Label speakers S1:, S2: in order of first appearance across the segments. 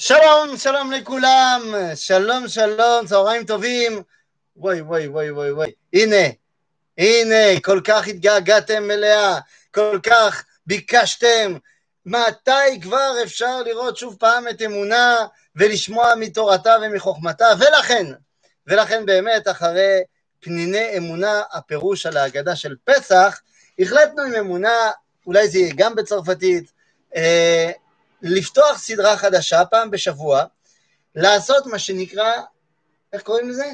S1: שלום, שלום לכולם, שלום, שלום, צהריים טובים. וואי, וואי, וואי, וואי, וואי. הנה, הנה, כל כך התגעגעתם אליה, כל כך ביקשתם. מתי כבר אפשר לראות שוב פעם את אמונה ולשמוע מתורתה ומחוכמתה? ולכן, ולכן באמת, אחרי פניני אמונה, הפירוש על ההגדה של פסח, החלטנו עם אמונה, אולי זה יהיה גם בצרפתית, אה, לפתוח סדרה חדשה פעם בשבוע, לעשות מה שנקרא, איך קוראים לזה?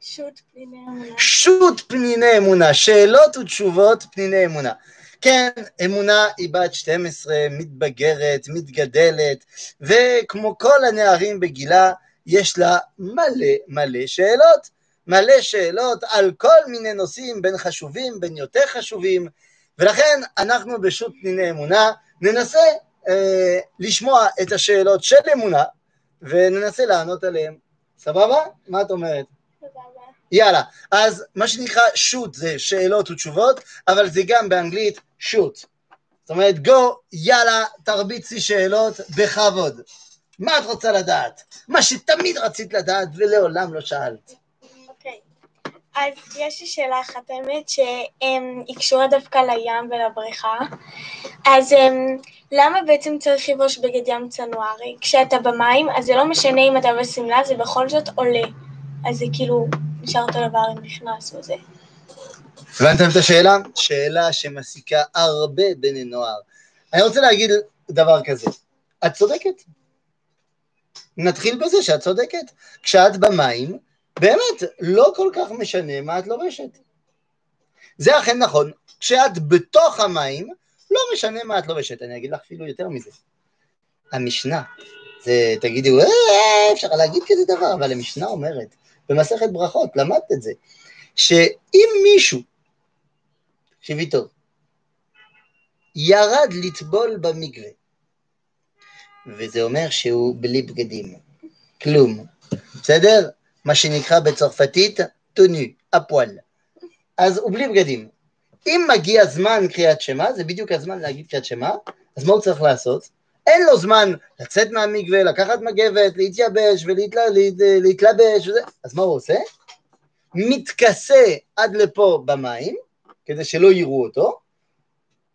S2: שו"ת פניני אמונה.
S1: שו"ת פניני אמונה, שאלות ותשובות פניני אמונה. כן, אמונה היא בת 12, מתבגרת, מתגדלת, וכמו כל הנערים בגילה, יש לה מלא מלא שאלות. מלא שאלות על כל מיני נושאים, בין חשובים, בין יותר חשובים, ולכן אנחנו בשו"ת פניני אמונה ננסה אה, לשמוע את השאלות של אמונה, וננסה לענות עליהן. סבבה? מה את אומרת?
S2: סבבה.
S1: יאללה, אז מה שנקרא שוט זה שאלות ותשובות, אבל זה גם באנגלית שוט. זאת אומרת, גו, יאללה, תרביצי שאלות בכבוד. מה את רוצה לדעת? מה שתמיד רצית לדעת ולעולם לא שאלת.
S2: אז יש לי שאלה אחת, האמת, שהיא קשורה דווקא לים ולבריכה. אז אמ, למה בעצם צריך לבוש בגד ים צנוע? הרי כשאתה במים, אז זה לא משנה אם אתה בשמלה, זה בכל זאת עולה. אז זה כאילו נשאר אותו דבר אם נכנס וזה.
S1: הבנתם את השאלה? שאלה שמסיקה הרבה בני נוער. אני רוצה להגיד דבר כזה, את צודקת. נתחיל בזה שאת צודקת. כשאת במים, באמת, לא כל כך משנה מה את לובשת. זה אכן נכון. כשאת בתוך המים, לא משנה מה את לובשת. אני אגיד לך אפילו יותר מזה. המשנה, זה, תגידי, "אה, אפשר להגיד כזה דבר, אבל המשנה אומרת, במסכת ברכות, למדת את זה, שאם מישהו, תקשיבי טוב, ירד לטבול במקווה, וזה אומר שהוא בלי בגדים, כלום, בסדר? מה שנקרא בצרפתית טונו, הפועל. אז הוא בלי בגדים. אם מגיע זמן קריאת שמע, זה בדיוק הזמן להגיד קריאת שמע, אז מה הוא צריך לעשות? אין לו זמן לצאת מהמקווה, לקחת מגבת, להתייבש ולהתלבש וזה, אז מה הוא עושה? מתכסה עד לפה במים, כדי שלא יראו אותו,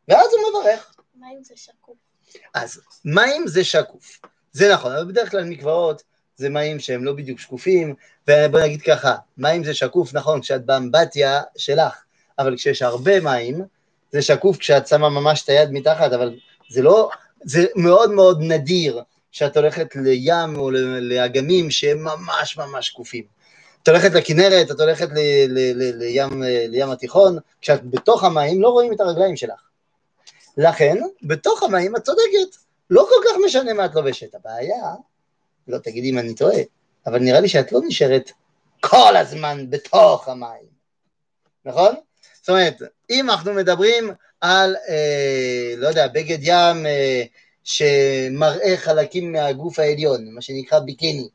S1: ואז הוא מברך.
S2: מה אם זה שקוף?
S1: אז מים זה שקוף, זה נכון, אבל בדרך כלל מקוואות זה מים שהם לא בדיוק שקופים, ובוא נגיד ככה, מים זה שקוף, נכון, כשאת באמבטיה שלך, אבל כשיש הרבה מים, זה שקוף כשאת שמה ממש את היד מתחת, אבל זה לא, זה מאוד מאוד נדיר שאת הולכת לים או ל- לאגמים שהם ממש ממש שקופים. את הולכת לכנרת, את הולכת ל- ל- ל- לים, לים התיכון, כשאת בתוך המים לא רואים את הרגליים שלך. לכן, בתוך המים את צודקת, לא כל כך משנה מה את לובשת. הבעיה, לא תגידי אם אני טועה, אבל נראה לי שאת לא נשארת כל הזמן בתוך המים, נכון? זאת אומרת, אם אנחנו מדברים על, אה, לא יודע, בגד ים אה, שמראה חלקים מהגוף העליון, מה שנקרא ביקיני,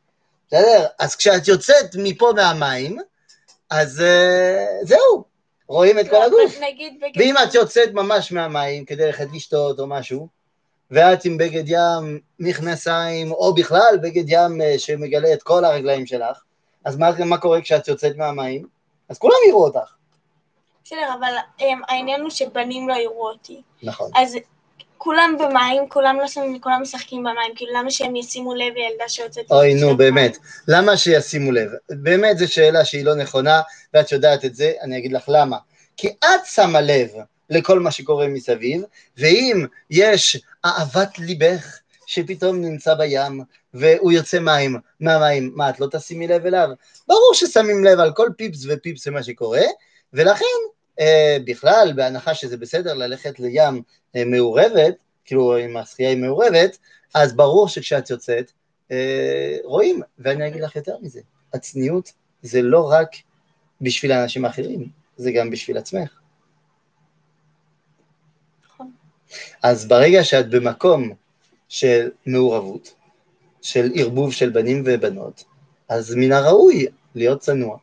S1: בסדר? אז כשאת יוצאת מפה מהמים, אז אה, זהו, רואים את כל הגוף.
S2: נגיד בגד...
S1: ואם את יוצאת ממש מהמים כדי ללכת לשתות או משהו, ואת עם בגד ים, מכנסיים, או בכלל בגד ים אה, שמגלה את כל הרגליים שלך, אז מה, מה קורה כשאת יוצאת מהמים? אז כולם יראו אותך.
S2: בסדר, אבל אמ, העניין הוא שבנים לא יראו אותי.
S1: נכון.
S2: אז כולם במים, כולם לא שמים, כולם משחקים במים, כאילו למה שהם ישימו לב לילדה שיוצאת...
S1: אוי, נו? באמת. למה שישימו לב? באמת זו שאלה שהיא לא נכונה, ואת יודעת את זה, אני אגיד לך למה. כי את שמה לב לכל מה שקורה מסביב, ואם יש אהבת ליבך שפתאום נמצא בים, והוא יוצא מים, מהמים, מה, את לא תשימי לב אליו? ברור ששמים לב על כל פיפס ופיפס ומה שקורה, ולכן, אה, בכלל, בהנחה שזה בסדר ללכת לים אה, מעורבת, כאילו אם השחייה היא מעורבת, אז ברור שכשאת יוצאת, אה, רואים, ואני אגיד לך יותר מזה, הצניעות זה לא רק בשביל האנשים האחרים, זה גם בשביל עצמך.
S2: נכון.
S1: אז ברגע שאת במקום של מעורבות, של ערבוב של בנים ובנות, אז מן הראוי להיות צנוע.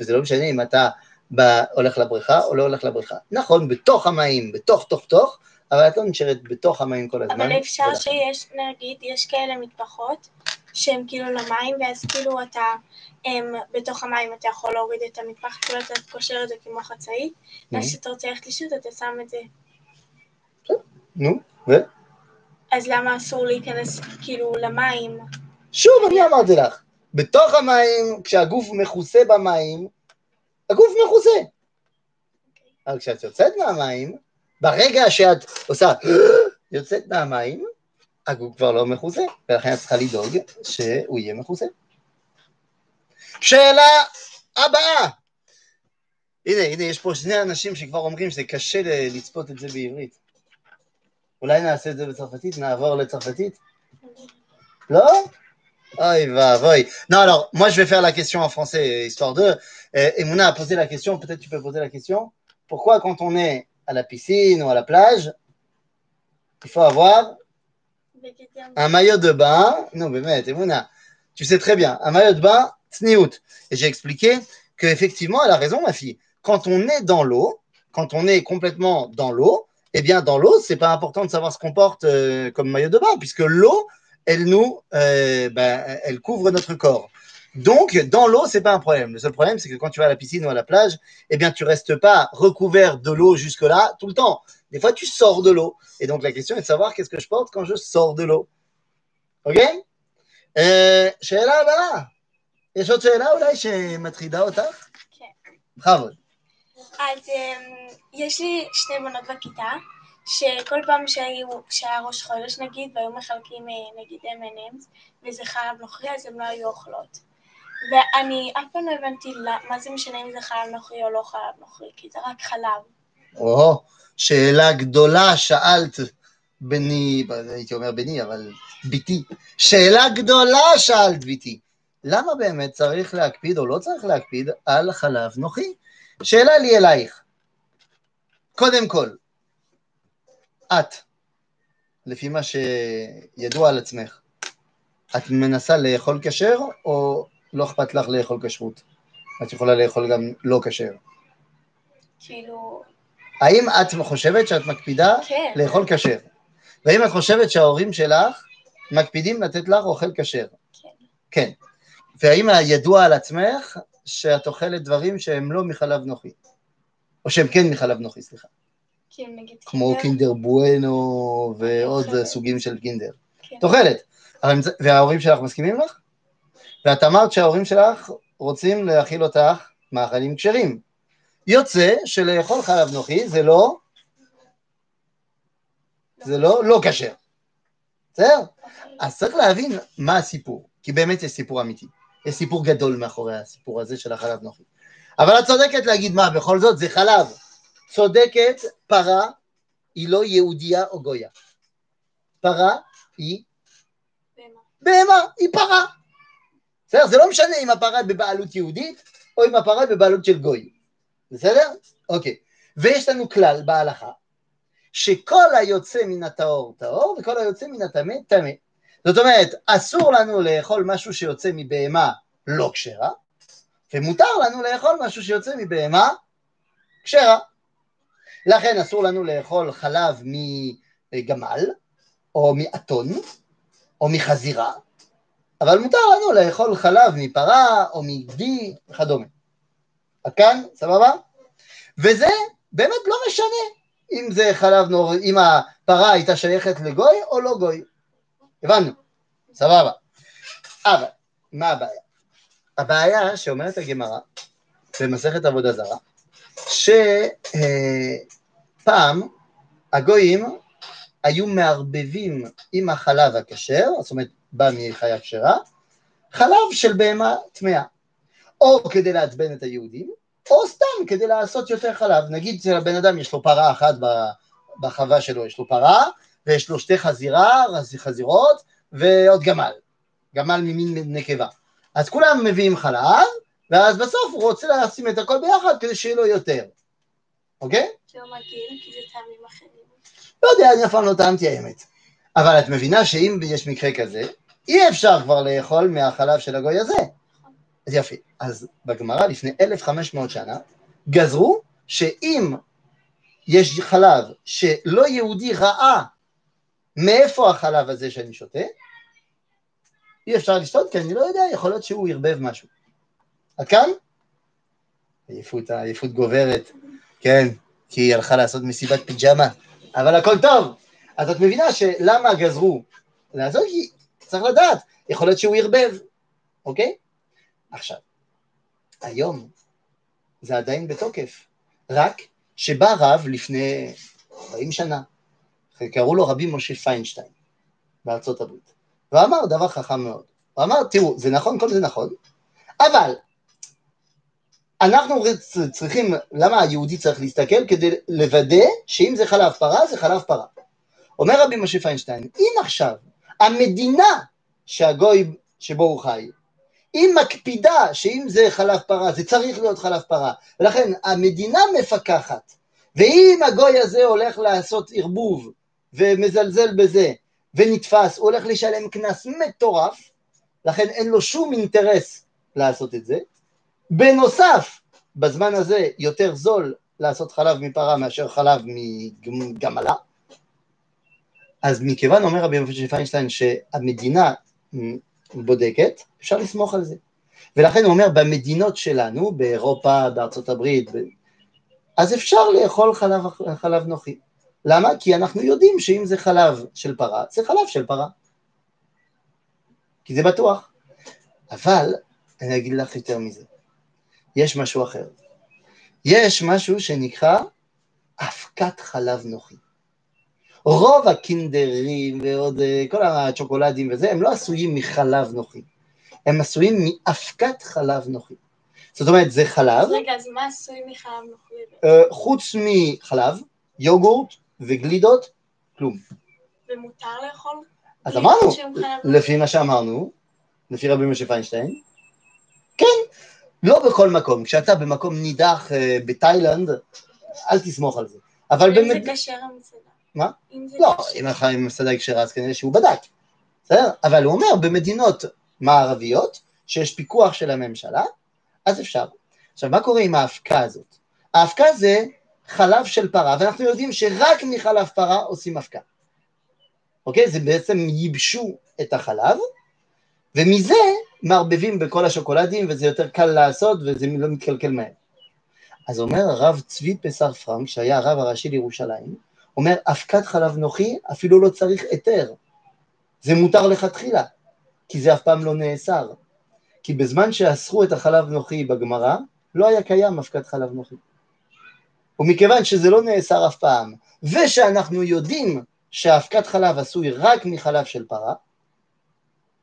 S1: וזה לא משנה אם אתה בא, הולך לבריכה או לא הולך לבריכה. נכון, בתוך המים, בתוך תוך תוך, אבל את לא נשארת בתוך המים כל הזמן.
S2: אבל אפשר
S1: ולכן-
S2: שיש, נגיד, יש כאלה מטבחות שהם כאילו למים, ואז כאילו אתה, הם, בתוך המים אתה יכול להוריד את המטבח, כאילו אתה קושר את זה כמו חצאית, ואז
S1: נו.
S2: כשאתה רוצה ללכת לשתות אתה שם את זה.
S1: נו, ו?
S2: אז למה אסור להיכנס כאילו למים?
S1: שוב, אני אמרתי לך, בתוך המים, כשהגוף מכוסה במים, הגוף מכוסה. אבל כשאת יוצאת מהמים, ברגע שאת עושה יוצאת מהמים, הגוף כבר לא מכוסה, ולכן את צריכה לדאוג שהוא יהיה מכוסה. שאלה הבאה. הנה, הנה, יש פה שני אנשים שכבר אומרים שזה קשה לצפות את זה בעברית. אולי נעשה את זה בצרפתית? נעבור לצרפתית? לא? Aïe, va, voy. Non, alors, moi, je vais faire la question en français, histoire de. Euh, et Mouna a posé la question, peut-être tu peux poser la question. Pourquoi, quand on est à la piscine ou à la plage, il faut avoir un maillot de bain Non, mais mais, Mouna, tu sais très bien, un maillot de bain, tsniout. Et j'ai expliqué qu'effectivement, elle a raison, ma fille. Quand on est dans l'eau, quand on est complètement dans l'eau, eh bien, dans l'eau, c'est pas important de savoir ce qu'on porte euh, comme maillot de bain, puisque l'eau, elle nous, euh, ben, elle couvre notre corps. Donc, dans l'eau, c'est pas un problème. Le seul problème, c'est que quand tu vas à la piscine ou à la plage, eh bien, tu restes pas recouvert de l'eau jusque-là tout le temps. Des fois, tu sors de l'eau. Et donc, la question est de savoir qu'est-ce que je porte quand je sors de l'eau. Ok אה, שאלה הבאה. יש עוד שאלה אולי שמטרידה אותך?
S2: כן.
S1: בכבוד.
S2: אז אמ, יש לי שני בנות בכיתה, שכל פעם שהיו, שהיה ראש חודש נגיד, והיו מחלקים אה, נגיד M&M's, וזה חלב נוכרי, אז הן לא היו אוכלות. ואני אף פעם לא הבנתי מה זה משנה אם זה חלב נוכרי או לא חלב נוכרי, כי זה רק חלב.
S1: או, שאלה גדולה שאלת בני, הייתי אומר בני, אבל ביתי. שאלה גדולה שאלת ביתי. למה באמת צריך להקפיד או לא צריך להקפיד על חלב נוחי? שאלה לי אלייך. קודם כל, את, לפי מה שידוע על עצמך, את מנסה לאכול כשר או לא אכפת לך לאכול כשרות? את יכולה לאכול גם לא כשר.
S2: כאילו,
S1: האם את חושבת שאת מקפידה
S2: כן.
S1: לאכול כשר? והאם את חושבת שההורים שלך מקפידים לתת לך אוכל כשר?
S2: כן.
S1: כן. והאם ידוע על עצמך שאת אוכלת דברים שהם לא מחלב נוחי? או שהם כן מחלב נוחי, סליחה.
S2: נגיד
S1: כמו
S2: קינדר,
S1: קינדר בואנו ועוד
S2: אוכלת.
S1: סוגים של קינדר.
S2: כן.
S1: את אוכלת. וההורים שלך מסכימים לך? ואת אמרת שההורים שלך רוצים להאכיל אותך מאכלים כשרים. יוצא שלאכול חלב נוחי זה לא, זה לא לא כשר. בסדר? אז צריך להבין מה הסיפור, כי באמת יש סיפור אמיתי. יש סיפור גדול מאחורי הסיפור הזה של החלב נוחי. אבל את צודקת להגיד מה, בכל זאת זה חלב. צודקת, פרה היא לא יהודייה או גויה. פרה היא
S2: בהמה.
S1: בהמה, היא פרה. בסדר? זה לא משנה אם הפרה בבעלות יהודית או אם הפרה בבעלות של גוי. בסדר? אוקיי. ויש לנו כלל בהלכה, שכל היוצא מן הטהור טהור וכל היוצא מן הטמא טמא. זאת אומרת, אסור לנו לאכול משהו שיוצא מבהמה לא כשרה, ומותר לנו לאכול משהו שיוצא מבהמה כשרה. לכן אסור לנו לאכול חלב מגמל, או מאתון, או מחזירה, אבל מותר לנו לאכול חלב מפרה או מגדי וכדומה. עד כאן, סבבה? וזה באמת לא משנה אם זה חלב נור, אם הפרה הייתה שייכת לגוי או לא גוי. הבנו, סבבה. אבל, מה הבעיה? הבעיה שאומרת הגמרא במסכת עבודה זרה, שפעם הגויים היו מערבבים עם החלב הכשר, זאת אומרת, בא מחיה כשרה, חלב של בהמה טמאה, או כדי לעצבן את היהודים, או סתם כדי לעשות יותר חלב. נגיד שלבן אדם יש לו פרה אחת בחווה שלו, יש לו פרה, ויש לו שתי חזירה, חזירות, ועוד גמל, גמל ממין נקבה. אז כולם מביאים חלב, ואז בסוף הוא רוצה לשים את הכל ביחד כדי שיהיה לו יותר, אוקיי?
S2: זה לא מגעיל, כי זה טעמים אחרים.
S1: לא יודע, אני אף פעם לא טעמתי האמת. אבל את מבינה שאם יש מקרה כזה, אי אפשר כבר לאכול מהחלב של הגוי הזה. אז יפה. אז בגמרא לפני 1500 שנה, גזרו שאם יש חלב שלא יהודי ראה מאיפה החלב הזה שאני שותה, אי אפשר לשתות כי אני לא יודע, יכול להיות שהוא ערבב משהו. עד כאן? עייפות, העייפות גוברת, כן, כי היא הלכה לעשות מסיבת פיג'מה, אבל הכל טוב. אז את מבינה שלמה גזרו לעשות? כי צריך לדעת, יכול להיות שהוא ערבב, אוקיי? עכשיו, היום זה עדיין בתוקף, רק שבא רב לפני 40 שנה, קראו לו רבי משה פיינשטיין בארצות הברית, ואמר דבר חכם מאוד. הוא אמר, תראו, זה נכון, כל זה נכון, אבל אנחנו צריכים, למה היהודי צריך להסתכל? כדי לוודא שאם זה חלב פרה, זה חלב פרה. אומר רבי משה פיינשטיין, אם עכשיו המדינה שהגוי שבו הוא חי, היא מקפידה שאם זה חלב פרה, זה צריך להיות חלב פרה, ולכן המדינה מפקחת, ואם הגוי הזה הולך לעשות ערבוב ומזלזל בזה ונתפס, הוא הולך לשלם קנס מטורף, לכן אין לו שום אינטרס לעשות את זה. בנוסף, בזמן הזה יותר זול לעשות חלב מפרה מאשר חלב מגמלה. אז מכיוון, אומר רבי מפשי פיינשטיין, שהמדינה בודקת, אפשר לסמוך על זה. ולכן הוא אומר, במדינות שלנו, באירופה, בארצות הברית, אז אפשר לאכול חלב, חלב נוחי. למה? כי אנחנו יודעים שאם זה חלב של פרה, זה חלב של פרה. כי זה בטוח. אבל, אני אגיד לך יותר מזה, יש משהו אחר. יש משהו שנקרא אבקת חלב נוחי. רוב הקינדרים ועוד אה, כל הצ'וקולדים וזה, הם לא עשויים מחלב נוחי, הם עשויים מאבקת חלב נוחי. זאת אומרת, זה חלב.
S2: רגע, אז מה עשוי מחלב נוחי?
S1: אה, חוץ מחלב, יוגורט וגלידות, כלום.
S2: ומותר לאכול?
S1: אז אמרנו, לפי מה שאמרנו, לפי רבי משה פיינשטיין, כן, לא בכל מקום. כשאתה במקום נידח אה, בתאילנד, אל תסמוך על זה. אבל
S2: באמת... אם זה כשר המסעדה.
S1: מה? לא, אם המסעדה היא כשרה אז כנראה שהוא בדק. בסדר? אבל הוא אומר, במדינות מערביות, שיש פיקוח של הממשלה, אז אפשר. עכשיו, מה קורה עם האבקה הזאת? האבקה זה חלב של פרה, ואנחנו יודעים שרק מחלב פרה עושים אבקה. אוקיי? זה בעצם ייבשו את החלב, ומזה מערבבים בכל השוקולדים, וזה יותר קל לעשות, וזה לא מתקלקל מהר. אז אומר הרב צבי פסר פרנק, שהיה הרב הראשי לירושלים, אומר, אבקת חלב נוחי אפילו לא צריך היתר. זה מותר לכתחילה, כי זה אף פעם לא נאסר. כי בזמן שאסרו את החלב נוחי בגמרא, לא היה קיים אבקת חלב נוחי. ומכיוון שזה לא נאסר אף פעם, ושאנחנו יודעים שאבקת חלב עשוי רק מחלב של פרה,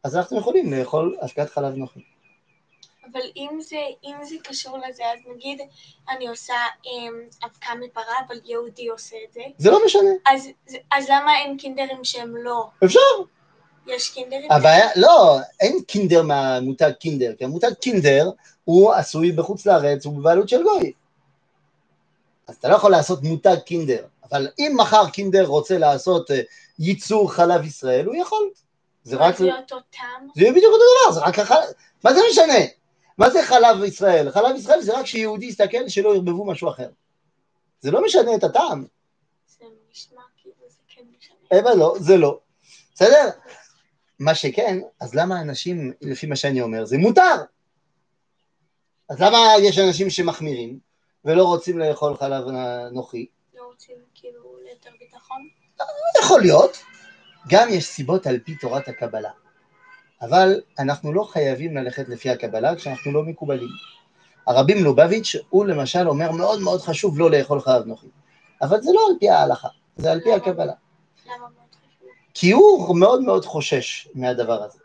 S1: אז אנחנו יכולים לאכול אבקת חלב נוחי.
S2: אבל אם זה, אם זה קשור לזה, אז נגיד אני עושה אמ, אבקה מפרה, אבל יהודי עושה את זה.
S1: זה לא משנה.
S2: אז, אז למה אין קינדרים שהם לא?
S1: אפשר.
S2: יש קינדרים?
S1: הבעיה, לא, אין קינדר מהמותג קינדר, כי המותג קינדר הוא עשוי בחוץ לארץ, הוא בבעלות של גוי. אז אתה לא יכול לעשות מותג קינדר, אבל אם מחר קינדר רוצה לעשות אה, ייצור חלב ישראל, הוא יכול.
S2: זה רק... זה אותו טעם?
S1: זה בדיוק אותו דבר, זה רק החלב... מה זה משנה? מה זה חלב ישראל? חלב ישראל זה רק שיהודי יסתכל שלא ירבבו משהו אחר. זה לא משנה את הטעם.
S2: זה נשמע כאילו זה כן משנה.
S1: אבל לא, זה לא. בסדר? מה שכן, אז למה אנשים, לפי מה שאני אומר, זה מותר. אז למה יש אנשים שמחמירים ולא רוצים לאכול חלב נוחי?
S2: לא רוצים כאילו ליותר ביטחון?
S1: יכול להיות. גם יש סיבות על פי תורת הקבלה. אבל אנחנו לא חייבים ללכת לפי הקבלה כשאנחנו לא מקובלים. הרבי מלובביץ' הוא למשל אומר מאוד מאוד חשוב לא לאכול חלב נוחי, אבל זה לא על פי ההלכה, זה על פי הקבלה. כי הוא מאוד מאוד חושש מהדבר הזה.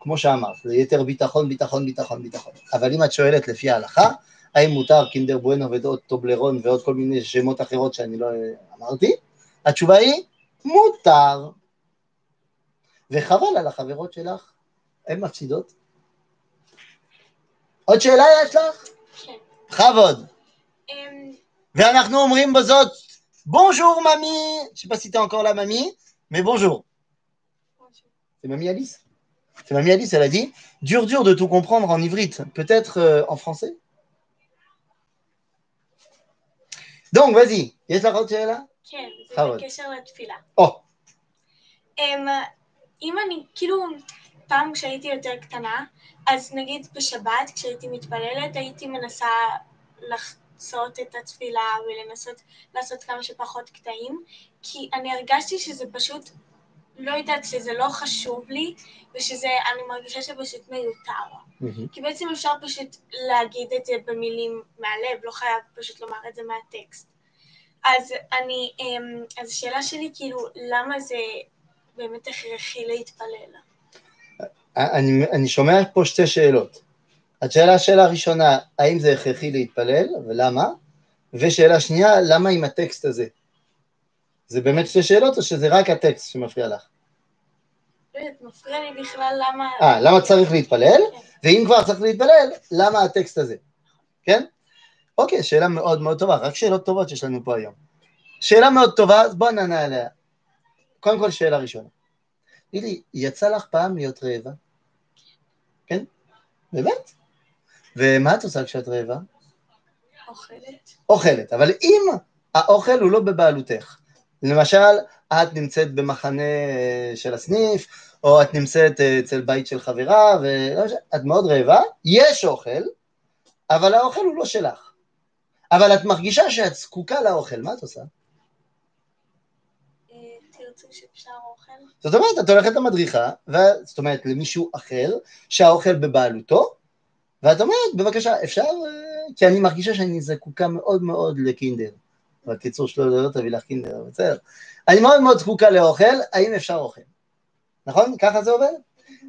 S1: כמו שאמרת, זה יותר ביטחון, ביטחון, ביטחון, ביטחון. אבל אם את שואלת לפי ההלכה, האם מותר קינדר בואנו ועוד טובלרון ועוד כל מיני שמות אחרות שאני לא אמרתי? התשובה היא, מותר. וחבל על החברות שלך הן מפסידות. עוד שאלה יש לך?
S2: כן.
S1: בכבוד.
S2: אמ,
S1: ואנחנו אומרים בזאת, בונז'ור ממי, je sais pas si t'es encore là mamie, mais bonjour. C'est mamie Alice C'est mamie Alice, elle a dit, dur dur de tout comprendre en ivrite, peut-être euh, en français דונג, vas-y, יש לך עוד שאלה?
S2: כן, זה. בקשר לתפילה.
S1: או,
S2: אמ, אם אני, כאילו, פעם כשהייתי יותר קטנה, אז נגיד בשבת, כשהייתי מתפללת, הייתי מנסה לחצות את התפילה ולנסות לעשות כמה שפחות קטעים, כי אני הרגשתי שזה פשוט, לא יודעת, שזה לא חשוב לי, ושזה, אני מרגישה שפשוט מיותר.
S1: מהמם.
S2: כי בעצם אפשר פשוט להגיד את זה במילים מהלב, לא חייב פשוט לומר את זה מהטקסט. אז אני, אמ, אז השאלה שלי כאילו, למה זה באמת הכרחי להתפלל?
S1: אני, אני שומע פה שתי שאלות. השאלה, השאלה הראשונה, האם זה הכרחי להתפלל, ולמה? ושאלה שנייה, למה עם הטקסט הזה? זה באמת שתי שאלות, או שזה רק הטקסט שמפריע לך?
S2: מפריע לי בכלל למה...
S1: אה, למה צריך להתפלל? ואם כבר צריך להתפלל, למה הטקסט הזה? כן? אוקיי, שאלה מאוד מאוד טובה, רק שאלות טובות שיש לנו פה היום. שאלה מאוד טובה, אז בואו נענה עליה. קודם כל, שאלה ראשונה. תגידי, יצא לך פעם להיות רעבה? כן? באמת? ומה את עושה כשאת רעבה?
S2: אוכלת.
S1: אוכלת, אבל אם האוכל הוא לא בבעלותך, למשל, את נמצאת במחנה אה, של הסניף, או את נמצאת אה, אצל בית של חברה, ואת מאוד רעבה, יש אוכל, אבל האוכל הוא לא שלך. אבל את מרגישה שאת זקוקה לאוכל, מה את עושה?
S2: אה?
S1: זאת אומרת, את הולכת למדריכה, ו... זאת אומרת, למישהו אחר, שהאוכל בבעלותו, ואת אומרת, בבקשה, אפשר, כי אני מרגישה שאני זקוקה מאוד מאוד לקינדר. בקיצור שלו לא תביא לך קינדר, בסדר. אני מאוד מאוד זקוקה לאוכל, האם אפשר אוכל? נכון? ככה זה עובד?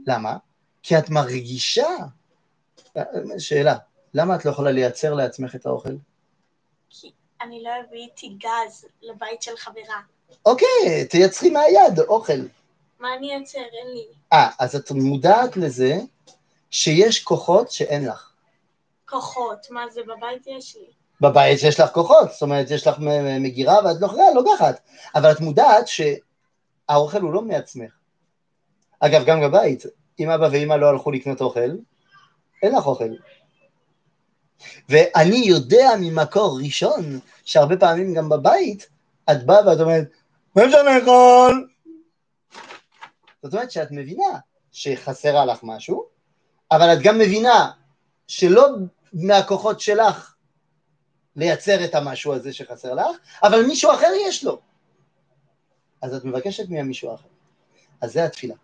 S1: למה? כי את מרגישה, שאלה, למה את לא יכולה לייצר לעצמך את האוכל?
S2: כי אני לא אביא איתי גז לבית של חברה.
S1: אוקיי, תייצרי מהיד אוכל.
S2: מה אני אייצר? אין לי.
S1: אה, אז את מודעת לזה שיש כוחות שאין לך.
S2: כוחות. מה זה בבית יש לי?
S1: בבית שיש לך כוחות, זאת אומרת, יש לך מגירה ואת לא לוקחת. אבל את מודעת שהאוכל הוא לא מעצמך. אגב, גם בבית, אם אבא ואמא לא הלכו לקנות אוכל, אין לך אוכל. ואני יודע ממקור ראשון, שהרבה פעמים גם בבית, את באה ואת אומרת, מה אפשר לאכול? זאת אומרת שאת מבינה שחסרה לך משהו, אבל את גם מבינה שלא מהכוחות שלך לייצר את המשהו הזה שחסר לך, אבל מישהו אחר יש לו. אז את מבקשת מהמישהו אחר. אז זה התפילה.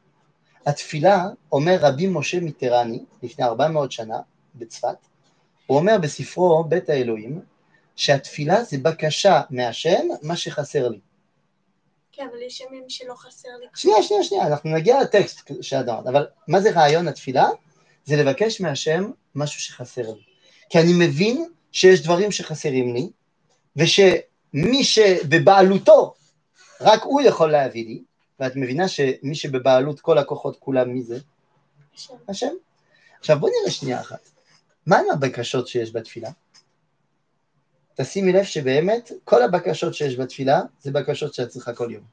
S1: התפילה, אומר רבי משה מיטרני, לפני 400 שנה, בצפת, הוא אומר בספרו בית האלוהים, שהתפילה זה בקשה מהשם, מה שחסר לי.
S2: כן, אבל יש ימים שלא חסר לי.
S1: שנייה, שנייה, שנייה, אנחנו נגיע לטקסט שאת אמרת, אבל מה זה רעיון התפילה? זה לבקש מהשם משהו שחסר לי. כי אני מבין שיש דברים שחסרים לי, ושמי שבבעלותו, רק הוא יכול להביא לי, ואת מבינה שמי שבבעלות כל הכוחות כולם מי זה?
S2: השם.
S1: השם. עכשיו בוא נראה שנייה אחת. מה עם הבקשות שיש בתפילה? תשימי לב שבאמת כל הבקשות שיש בתפילה זה בקשות שאת צריכה כל יום.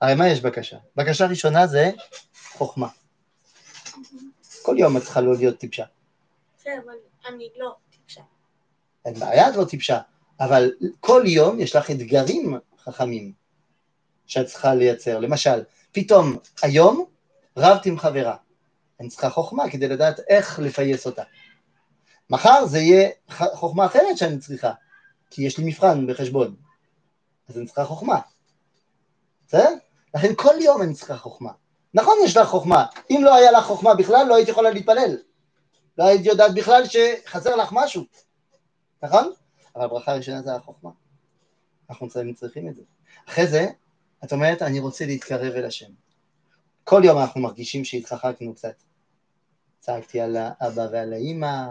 S1: הרי מה יש בקשה? בקשה ראשונה זה חוכמה. כל יום את צריכה לא להיות טיפשה.
S2: בסדר, אבל אני לא.
S1: אין בעיה, את לא טיפשה, אבל כל יום יש לך אתגרים חכמים שאת צריכה לייצר. למשל, פתאום היום רבת עם חברה. אני צריכה חוכמה כדי לדעת איך לפייס אותה. מחר זה יהיה חוכמה אחרת שאני צריכה, כי יש לי מבחן בחשבון. אז אני צריכה חוכמה. בסדר? לכן כל יום אני צריכה חוכמה. נכון, יש לך חוכמה. אם לא היה לך חוכמה בכלל, לא היית יכולה להתפלל. לא היית יודעת בכלל שחסר לך משהו. נכון? אבל הברכה הראשונה זה החוכמה. אנחנו צריכים- את זה. אחרי זה, את אומרת, אני רוצה להתקרב אל השם. כל יום אנחנו מרגישים שהתרחקנו קצת. צעקתי על האבא ועל האימא,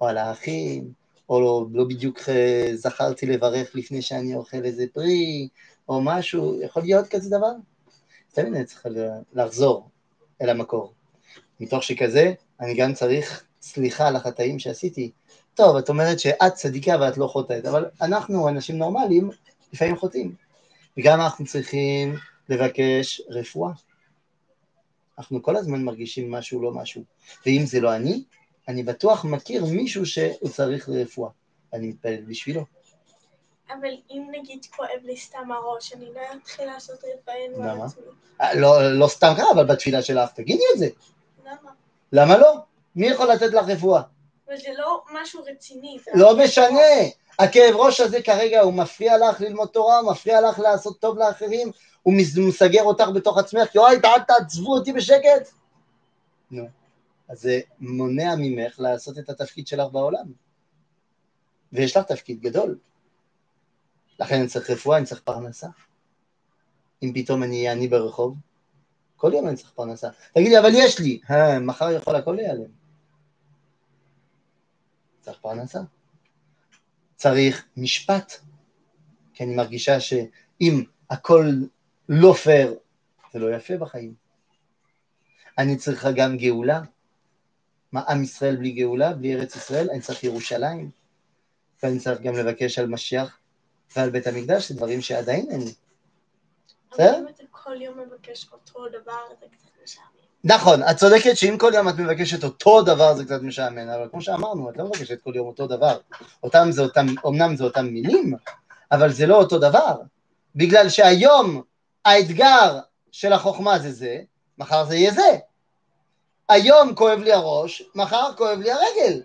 S1: או על האחים, או לא, לא בדיוק אה, זכרתי לברך לפני שאני אוכל איזה פרי, או משהו, יכול להיות כזה דבר? תמיד אני צריך לחזור אל המקור. מתוך שכזה, אני גם צריך סליחה על החטאים שעשיתי. טוב, את אומרת שאת צדיקה ואת לא חוטאת, אבל אנחנו, אנשים נורמליים, לפעמים חוטאים. וגם אנחנו צריכים לבקש רפואה. אנחנו כל הזמן מרגישים משהו לא משהו, ואם זה לא אני, אני בטוח מכיר מישהו שהוא צריך רפואה, אני מתפלל בשבילו.
S2: אבל אם נגיד כואב לי סתם הראש, אני לא אתחיל לעשות רפאנו על
S1: למה?
S2: עצמי.
S1: לא, לא סתם ככה, אבל בתפילה שלך, תגידי את זה.
S2: למה?
S1: למה לא? מי יכול לתת לך רפואה?
S2: אבל זה לא משהו רציני.
S1: לא משנה. הכאב ראש הזה כרגע, הוא מפריע לך ללמוד תורה, הוא מפריע לך לעשות טוב לאחרים, הוא מס- מסגר אותך בתוך עצמך, יואי, אל תעצבו אותי בשקט. נו, אז זה מונע ממך לעשות את התפקיד שלך בעולם. ויש לך תפקיד גדול. לכן אני צריך רפואה, אני צריך פרנסה. אם פתאום אני אהיה עני ברחוב, כל יום אני צריך פרנסה. תגידי, אבל יש לי. אה, מחר יכול הכל להיעלם. צריך פרנסה. צריך משפט. כי אני מרגישה שאם הכל לא פייר, זה לא יפה בחיים. אני צריכה גם גאולה. מה, עם ישראל בלי גאולה, בלי ארץ ישראל? אני צריך ירושלים. ואני צריך גם לבקש על משיח ועל בית המקדש, זה דברים שעדיין אין לי.
S2: אבל
S1: בסדר?
S2: אם אתה כל יום מבקש אותו דבר, זה קצת משעמם.
S1: נכון, את צודקת שאם כל יום את מבקשת אותו דבר זה קצת משעמם, אבל כמו שאמרנו, את לא מבקשת כל יום אותו דבר. אותם זה אותם, אמנם זה אותם מילים, אבל זה לא אותו דבר. בגלל שהיום האתגר של החוכמה זה זה, מחר זה יהיה זה. היום כואב לי הראש, מחר כואב לי הרגל.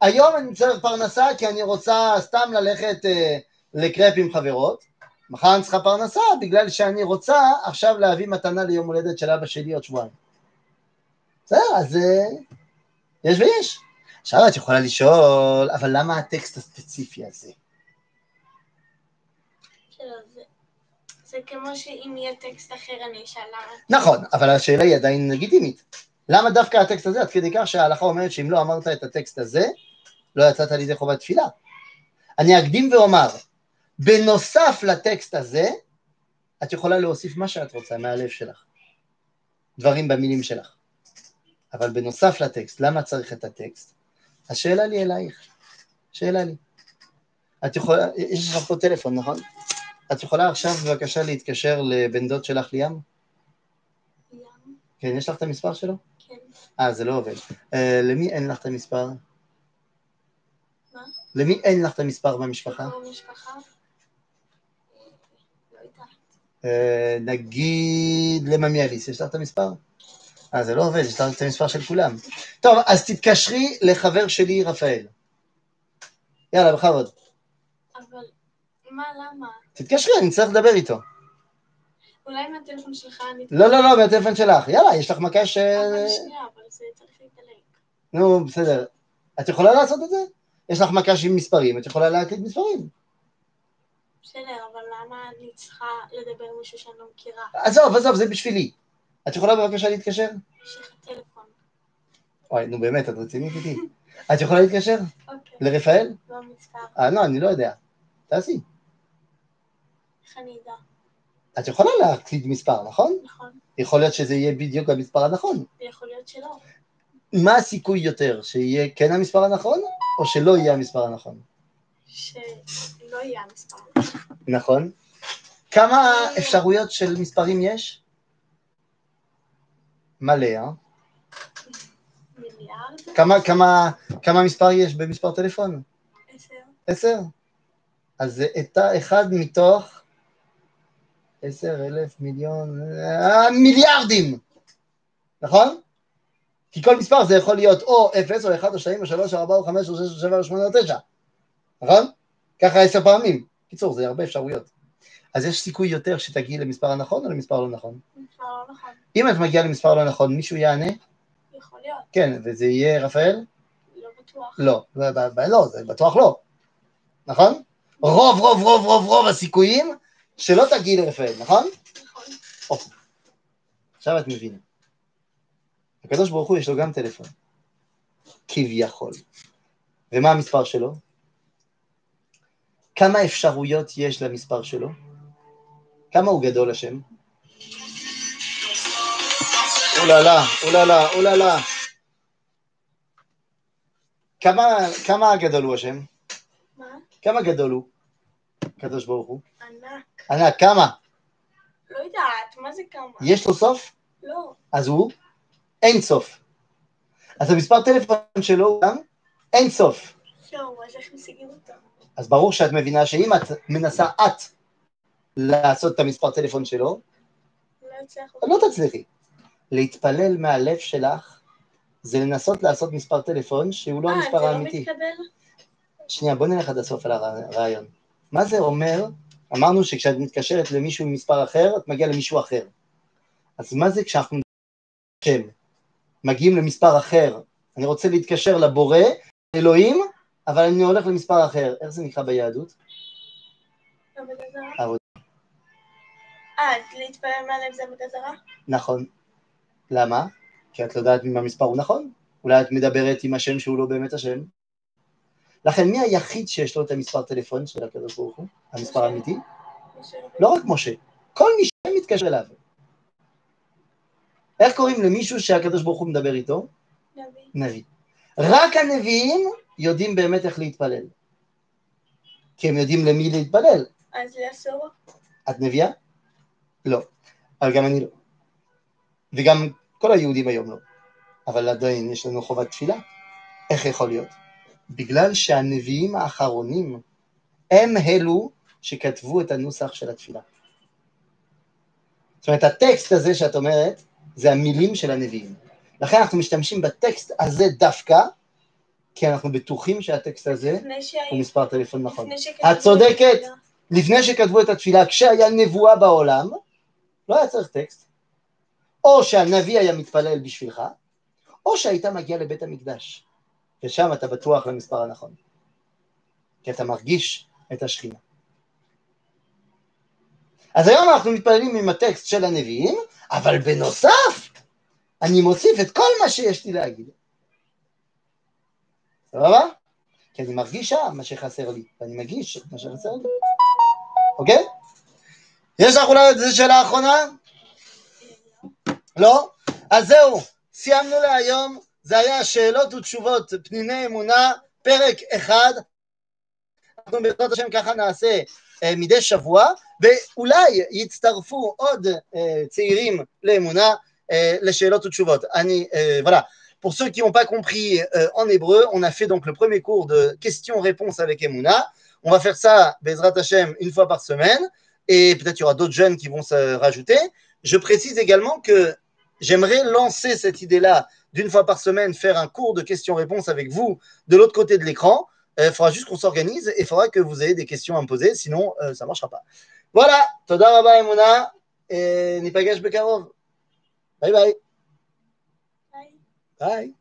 S1: היום אני צריך פרנסה כי אני רוצה סתם ללכת אה, לקרפ עם חברות, מחר אני צריכה פרנסה בגלל שאני רוצה עכשיו להביא מתנה ליום הולדת של אבא שלי עוד שבועיים. בסדר, אז אה, יש ויש. עכשיו את יכולה לשאול, אבל למה הטקסט הספציפי הזה?
S2: זה- זה כמו שאם יהיה טקסט אחר אני אשאל למה.
S1: נכון, אבל השאלה היא עדיין לגיטימית. למה דווקא הטקסט הזה? עד כדי כך שההלכה אומרת שאם לא אמרת את הטקסט הזה, לא יצאת לידי חובת תפילה. אני אקדים ואומר, בנוסף לטקסט הזה, את יכולה להוסיף מה שאת רוצה מהלב שלך. דברים במילים שלך. אבל בנוסף לטקסט, למה צריך את הטקסט? השאלה לי אלייך. שאלה לי. את יכולה, יש לך פה טלפון, נכון? את יכולה עכשיו בבקשה להתקשר לבן דוד שלך ליאם? כן, יש לך את המספר שלו?
S2: כן.
S1: אה, זה לא עובד. אה, למי אין לך את המספר?
S2: מה?
S1: למי אין לך את המספר במשפחה?
S2: קרוב משפחה? אה, לא יודעת.
S1: אה, נגיד לממי אליס, יש לך את המספר? אה, זה לא עובד, יש לך את המספר של כולם. טוב, אז תתקשרי לחבר שלי רפאל. יאללה, בכבוד.
S2: אבל מה, למה?
S1: תתקשרי, אני צריך לדבר איתו.
S2: אולי מהטלפון שלך אני...
S1: לא, לא, לא, מהטלפון שלך. יאללה, יש לך מקש... אה,
S2: אבל שנייה, אבל זה צריך להתדלק.
S1: נו, בסדר. את יכולה לעשות את זה? יש לך מקש עם מספרים, את יכולה להקליט מספרים.
S2: בסדר, אבל למה אני צריכה לדבר עם מישהו שאני לא מכירה?
S1: עזוב, עזוב, זה בשבילי. את יכולה בבקשה להתקשר?
S2: יש לך טלפון.
S1: וואי, נו באמת, את רצינית איתי. את יכולה להתקשר?
S2: אוקיי,
S1: לרפאל?
S2: לא מספר.
S1: אה, לא, אני לא יודע. תעשי.
S2: איך אני אדע?
S1: את יכולה להקליד מספר, נכון?
S2: נכון.
S1: יכול להיות שזה יהיה בדיוק המספר הנכון.
S2: ויכול להיות שלא.
S1: מה הסיכוי יותר, שיהיה כן המספר הנכון, או שלא יהיה המספר הנכון?
S2: שלא יהיה המספר.
S1: נכון. כמה אפשרויות של מספרים יש? מלא, אה?
S2: מיליארד?
S1: כמה, כמה, כמה מספר יש במספר טלפון?
S2: עשר?
S1: עשר. אז זה את אחד מתוך עשר אלף מיליון, אה, מיליארדים, נכון? כי כל מספר זה יכול להיות או אפס, או אחד, או שתיים, או שלוש, או ארבע, או חמש, או שש, או שבע, או שמונה, או תשע, נכון? ככה עשר פעמים. קיצור, זה הרבה אפשרויות. אז יש סיכוי יותר שתגיעי למספר הנכון או למספר לא נכון.
S2: מספר לא נכון.
S1: אם את מגיעה למספר לא נכון, מישהו יענה?
S2: יכול להיות.
S1: כן, וזה יהיה רפאל?
S2: לא בטוח.
S1: לא, ב- לא, זה בטוח לא, נכון? רוב, רוב, רוב, רוב, רוב הסיכויים שלא תגיעי לרפאל, נכון?
S2: נכון.
S1: עכשיו את מבינה. הקדוש ברוך הוא יש לו גם טלפון, כביכול. ומה המספר שלו? כמה אפשרויות יש למספר שלו? כמה הוא גדול השם? אוללה, אוללה, אוללה. כמה, כמה גדול הוא השם?
S2: מה?
S1: כמה גדול הוא? הקדוש ברוך הוא.
S2: ענק.
S1: ענק, כמה?
S2: לא יודעת, מה זה כמה?
S1: יש לו סוף?
S2: לא.
S1: אז הוא אין סוף. אז המספר טלפון שלו הוא גם אין סוף.
S2: לא, אז איך משיגים אותו?
S1: אז ברור שאת מבינה שאם את מנסה את לעשות את המספר טלפון שלו,
S2: לא
S1: לא תצליחי. להתפלל מהלב שלך זה לנסות לעשות מספר טלפון שהוא לא
S2: אה,
S1: המספר
S2: זה לא
S1: האמיתי.
S2: מתקבל?
S1: שנייה, בוא נלך עד הסוף על הרעיון. מה זה אומר? אמרנו שכשאת מתקשרת למישהו עם מספר אחר, את מגיעה למישהו אחר. אז מה זה כשאנחנו שם, מגיעים למספר אחר, אני רוצה להתקשר לבורא, אלוהים, אבל אני הולך למספר אחר. איך זה נקרא ביהדות?
S2: עבודה זרה?
S1: עבודה.
S2: אה, להתפלל מהלב זה עבודה זרה?
S1: נכון. למה? כי את לא יודעת אם המספר הוא נכון. אולי את מדברת עם השם שהוא לא באמת השם. לכן מי היחיד שיש לו את המספר טלפון של הקדוש ברוך הוא? המספר האמיתי? לא רק משה, כל מי שמתקשר אליו. איך קוראים למישהו שהקדוש ברוך הוא מדבר איתו?
S2: נביא.
S1: נביא. רק הנביאים יודעים באמת איך להתפלל. כי הם יודעים למי להתפלל.
S2: אז זה אסור?
S1: את נביאה? לא. אבל גם אני לא. וגם כל היהודים היום לא. אבל עדיין יש לנו חובת תפילה. איך יכול להיות? בגלל שהנביאים האחרונים הם אלו שכתבו את הנוסח של התפילה. זאת אומרת, הטקסט הזה שאת אומרת, זה המילים של הנביאים. לכן אנחנו משתמשים בטקסט הזה דווקא, כי אנחנו בטוחים שהטקסט הזה. הוא מספר טלפון נכון. את צודקת. לפני שכתבו את התפילה, כשהיה נבואה בעולם, לא היה צריך טקסט. או שהנביא היה מתפלל בשבילך, או שהיית מגיע לבית המקדש, ושם אתה בטוח למספר הנכון. כי אתה מרגיש את השכינה. אז היום אנחנו מתפללים עם הטקסט של הנביאים, אבל בנוסף, אני מוסיף את כל מה שיש לי להגיד. סבבה? כי אני מרגיש שם מה שחסר לי, ואני מגיש את מה שחסר לי. אוקיי? יש לך אולי איזה שאלה אחרונה? לא? אז זהו, סיימנו להיום, זה היה שאלות ותשובות פניני אמונה, פרק אחד. אנחנו בעזרת השם ככה נעשה אה, מדי שבוע, ואולי יצטרפו עוד אה, צעירים לאמונה euh, les שאלות ותשובות. אני, euh, voilà. Pour ceux qui n'ont pas compris euh, en hébreu, on a fait donc le premier cours de questions-réponses avec Emouna. On va faire ça, Bezrat Hashem, une fois par semaine. Et peut-être il y aura d'autres jeunes qui vont se rajouter. Je précise également que j'aimerais lancer cette idée-là d'une fois par semaine, faire un cours de questions-réponses avec vous de l'autre côté de l'écran. Il faudra juste qu'on s'organise et il faudra que vous ayez des questions à me poser, sinon euh, ça ne marchera pas. Voilà, Toda Rabba Emouna, et Nipagash Bekarov. Bye bye. Bye.